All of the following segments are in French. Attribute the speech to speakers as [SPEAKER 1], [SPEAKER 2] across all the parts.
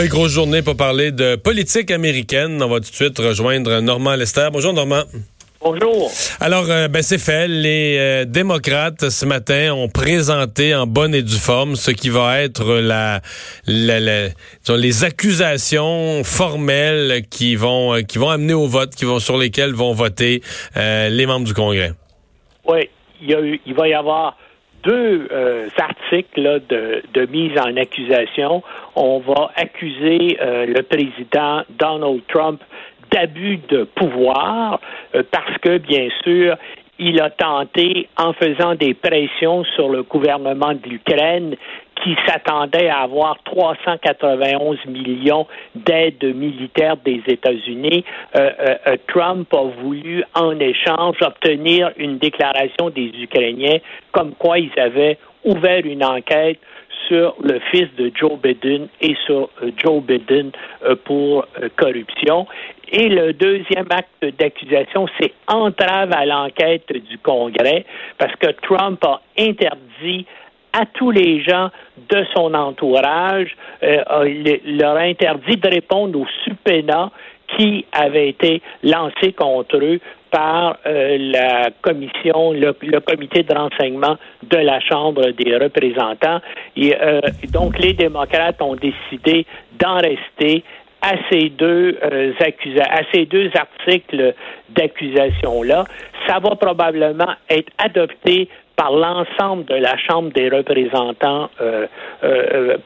[SPEAKER 1] Oui, grosse journée pour parler de politique américaine. On va tout de suite rejoindre Normand Lester. Bonjour Normand.
[SPEAKER 2] Bonjour.
[SPEAKER 1] Alors, euh, ben, c'est fait. Les euh, démocrates, ce matin, ont présenté en bonne et due forme ce qui va être la, les accusations formelles qui vont, euh, qui vont amener au vote, qui vont, sur lesquelles vont voter les membres du Congrès.
[SPEAKER 2] Oui, il, il va y avoir deux articles de, mise en accusation. On va accuser le président Donald Trump d'abus de pouvoir euh, parce que, bien sûr, il a tenté, en faisant des pressions sur le gouvernement de l'Ukraine, qui s'attendait à avoir 391 millions d'aides militaires des États-Unis, euh, euh, Trump a voulu en échange obtenir une déclaration des Ukrainiens comme quoi ils avaient ouvert une enquête sur le fils de Joe Biden et sur Joe Biden pour corruption. Et le deuxième acte d'accusation, c'est entrave à l'enquête du Congrès, parce que Trump a interdit à tous les gens de son entourage, euh, leur interdit de répondre aux subpoenas qui avaient été lancés contre eux par euh, la commission, le, comité de renseignement de la Chambre des représentants. Et euh, donc, les démocrates ont décidé d'en rester à ces deux euh, à ces deux articles d'accusation là, ça va probablement être adopté par l'ensemble de la Chambre des représentants euh, euh,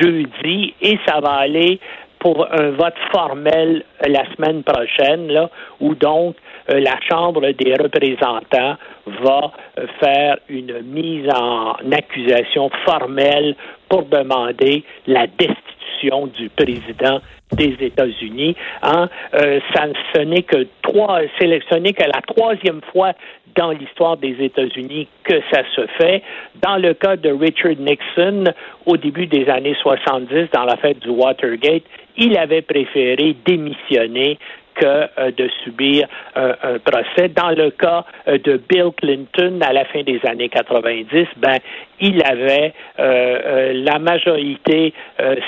[SPEAKER 2] jeudi et ça va aller pour un vote formel la semaine prochaine, là, où donc la Chambre des représentants va faire une mise en accusation formelle pour demander la destitution du président des États-Unis. Hein? Euh, ça, ce n'est que trois, sélectionné que la troisième fois dans l'histoire des États-Unis que ça se fait. Dans le cas de Richard Nixon, au début des années 70, dans la fête du Watergate, il avait préféré démissionner que euh, de subir euh, un procès. Dans le cas euh, de Bill Clinton, à la fin des années 90, ben, il avait la majorité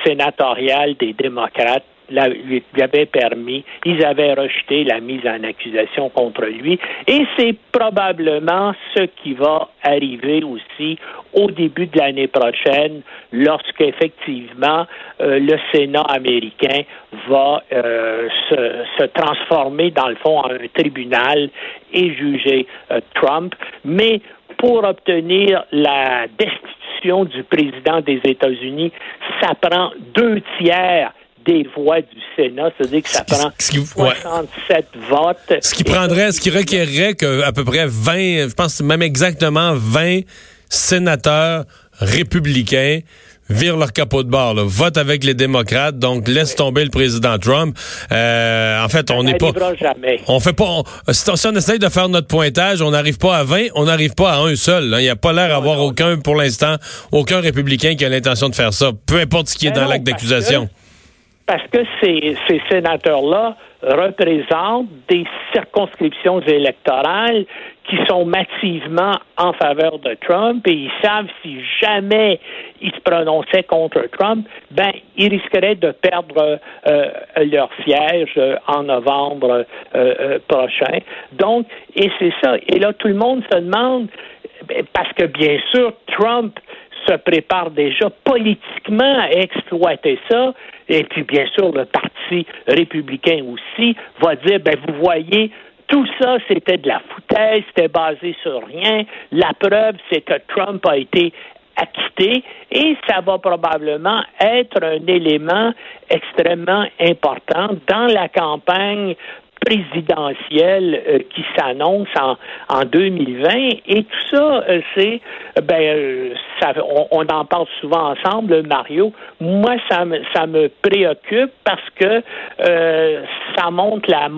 [SPEAKER 2] sénatoriale des démocrates lui avait permis, ils avaient rejeté la mise en accusation contre lui. Et c'est probablement ce qui va arriver aussi au début de l'année prochaine, lorsqu'effectivement euh, le Sénat américain va euh, se, transformer dans le fond en un tribunal et juger euh, Trump. Mais pour obtenir la destitution du président des États-Unis, ça prend deux tiers des voix du Sénat, c'est-à-dire que ça prend 67 votes.
[SPEAKER 1] Ce qui prendrait, ce qui requerrait qu'à peu près 20, je pense même exactement 20 sénateurs républicains virent leur capot de bord, là. votent avec les démocrates, donc laisse tomber le président Trump. Euh, en fait, on n'est pas, on fait pas, si, on essaye de faire notre pointage, on n'arrive pas à 20, on n'arrive pas à un seul. Il n'y a pas l'air d'avoir aucun, pour l'instant, aucun républicain qui a l'intention de faire ça, peu importe ce qui est dans l'acte d'accusation
[SPEAKER 2] parce que ces, sénateurs-là représentent des circonscriptions électorales qui sont massivement en faveur de Trump et ils savent si jamais ils se prononçaient contre Trump, ben ils risqueraient de perdre euh, leur siège euh, en novembre euh, prochain. Donc, et c'est ça. Et là, tout le monde se demande ben, parce que bien sûr, Trump se prépare déjà politiquement à exploiter ça. Et puis, bien sûr, le Parti républicain aussi va dire, ben, vous voyez, tout ça, c'était de la foutaise, c'était basé sur rien. La preuve, c'est que Trump a été acquitté et ça va probablement être un élément extrêmement important dans la campagne présidentielle euh, qui s'annonce en, en 2020 et tout ça euh, c'est ben euh, ça, on, en parle souvent ensemble Mario moi ça me ça me préoccupe parce que ça montre la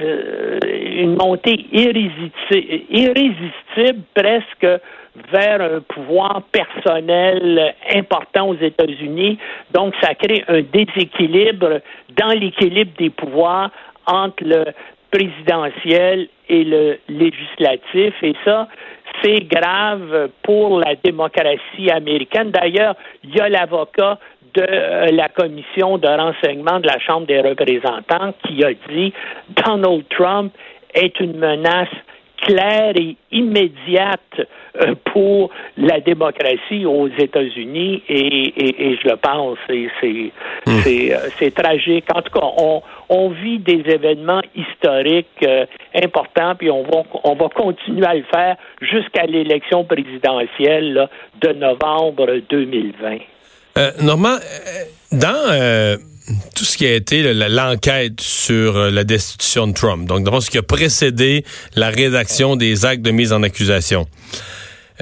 [SPEAKER 2] une montée irrésistible presque vers un pouvoir personnel important aux États-Unis. Donc, ça crée un déséquilibre dans l'équilibre des pouvoirs entre le présidentiel et le législatif. Et ça, c'est grave pour la démocratie américaine. D'ailleurs, il y a l'avocat de la commission de renseignement de la Chambre des représentants qui a dit Donald Trump est une menace claire et immédiate euh, pour la démocratie aux États-Unis et, je le pense, c'est hmm. euh, c'est tragique. En tout cas, on, on vit des événements historiques euh, importants, puis on va on va continuer à le faire jusqu'à l'élection présidentielle de novembre 2020.
[SPEAKER 1] Normand, dans tout ce qui a été l'enquête sur euh, la destitution de Trump, donc dans ce qui a précédé la rédaction des actes de mise en accusation.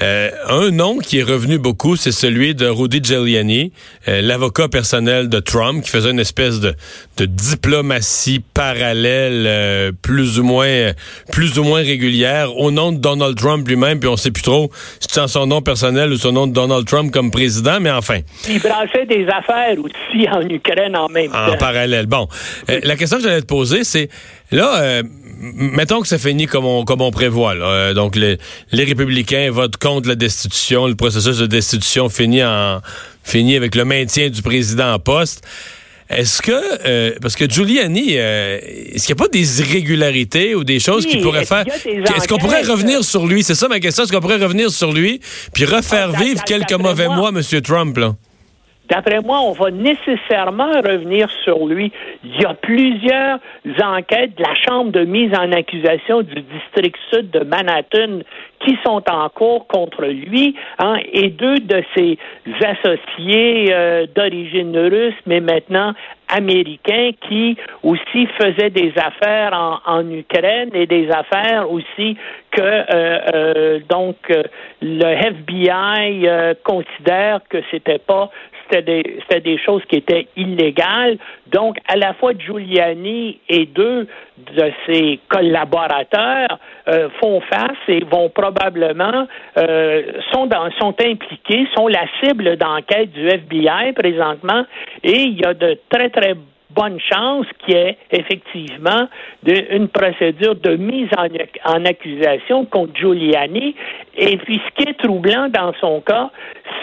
[SPEAKER 1] Euh, un nom qui est revenu beaucoup, c'est celui de Rudy Giuliani, euh, l'avocat personnel de Trump, qui faisait une espèce de, de diplomatie parallèle, euh, plus ou moins, plus ou moins régulière, au nom de Donald Trump lui-même. Puis on sait plus trop si c'est son nom personnel ou son nom de Donald Trump comme président, mais enfin.
[SPEAKER 2] Il brassait des affaires aussi en Ukraine en même temps.
[SPEAKER 1] En parallèle. Bon, la question que j'allais te poser, c'est là mettons que ça finit comme on, comme on prévoit. Euh, donc, les, les républicains votent contre la destitution. Le processus de destitution finit, en, finit avec le maintien du président en poste. Est-ce que, euh, parce que Giuliani, euh, est-ce qu'il n'y a pas des irrégularités ou des choses qui pourraient faire... Est-ce qu'on pourrait revenir sur lui? C'est ça ma question. Est-ce qu'on pourrait revenir sur lui puis refaire ah, vivre quelques mauvais mois, M. Trump? Là?
[SPEAKER 2] D'après moi, on va nécessairement revenir sur lui. Il y a plusieurs enquêtes de la Chambre de mise en accusation du district sud de Manhattan qui sont en cours contre lui, hein, et deux de ses associés euh, d'origine russe, mais maintenant américains, qui aussi faisaient des affaires en, Ukraine et des affaires aussi que euh, euh, donc le FBI considère que c'était pas c'était des, choses qui étaient illégales. Donc, à la fois Giuliani et deux de ses collaborateurs euh, font face et vont probablement euh, sont sont impliqués, sont la cible d'enquête du FBI présentement, et il y a de très très bonne chance qu'il y ait effectivement une procédure de mise en, en, accusation contre Giuliani. Et puis, ce qui est troublant dans son cas,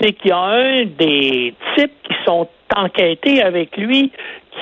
[SPEAKER 2] c'est qu'il y a un des types qui sont enquêtés avec lui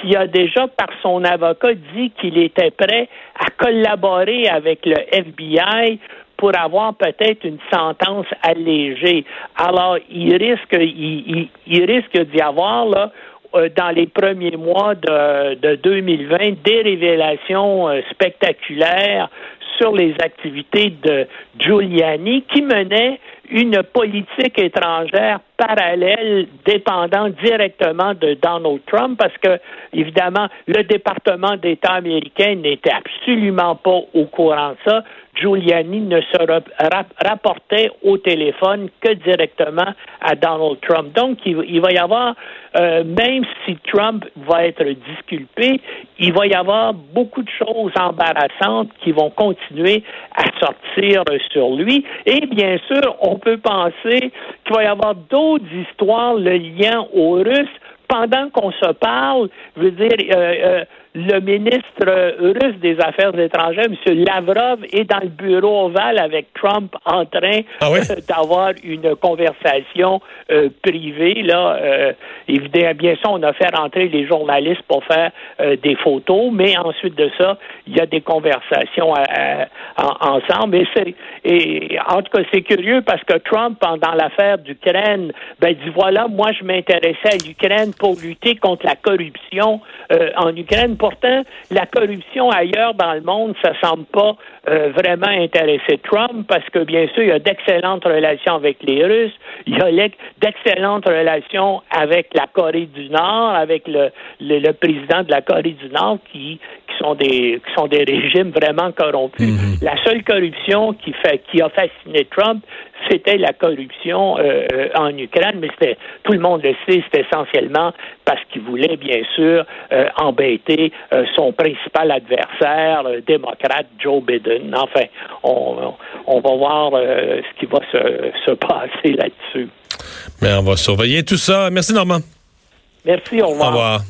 [SPEAKER 2] qui a déjà, par son avocat, dit qu'il était prêt à collaborer avec le FBI pour avoir peut-être une sentence allégée. Alors, il risque, il, risque d'y avoir là euh, dans les premiers mois de, de 2020 des révélations euh, spectaculaires sur les activités de Giuliani qui menait une politique étrangère parallèle dépendant directement de Donald Trump parce que, évidemment, le département d'État américain n'était absolument pas au courant de ça. Giuliani ne se rapportait au téléphone que directement à Donald Trump. Donc, il, va y avoir, euh, même si Trump va être disculpé, il va y avoir beaucoup de choses embarrassantes qui vont continuer à sortir sur lui. Et bien sûr, on peut penser qu'il va y avoir d'autres histoires, le lien aux Russes. Pendant qu'on se parle, je veux dire, euh, euh, le ministre russe des Affaires étrangères, M. Lavrov, est dans le bureau ovale avec Trump en train ah d'avoir une conversation euh, privée. Là, euh, évidemment, bien sûr, on a fait rentrer les journalistes pour faire euh, des photos, mais ensuite de ça, il y a des conversations ensemble. Et, c'est, et en tout cas, c'est curieux parce que Trump, pendant l'affaire d'Ukraine, ben dit voilà, moi je m'intéressais à l'Ukraine pour lutter contre la corruption en Ukraine pourtant, la corruption ailleurs dans le monde, ça semble pas euh, vraiment intéresser Trump parce que, bien sûr, il y a d'excellentes relations avec les Russes, il y a d'excellentes relations avec la Corée du Nord, avec le, le, président de la Corée du Nord qui, qui sont des qui sont des régimes vraiment corrompus. Mm-hmm. La seule corruption qui fait qui a fasciné Trump, c'était la corruption euh, euh, en Ukraine, mais c'était tout le monde le sait, c'était essentiellement parce qu'il voulait bien sûr euh, embêter son principal adversaire, le démocrate Joe Biden. Enfin, on, on va voir ce qui va se, se passer là-dessus.
[SPEAKER 1] Mais on va surveiller tout ça. Merci Normand.
[SPEAKER 2] Merci, au revoir. Au revoir.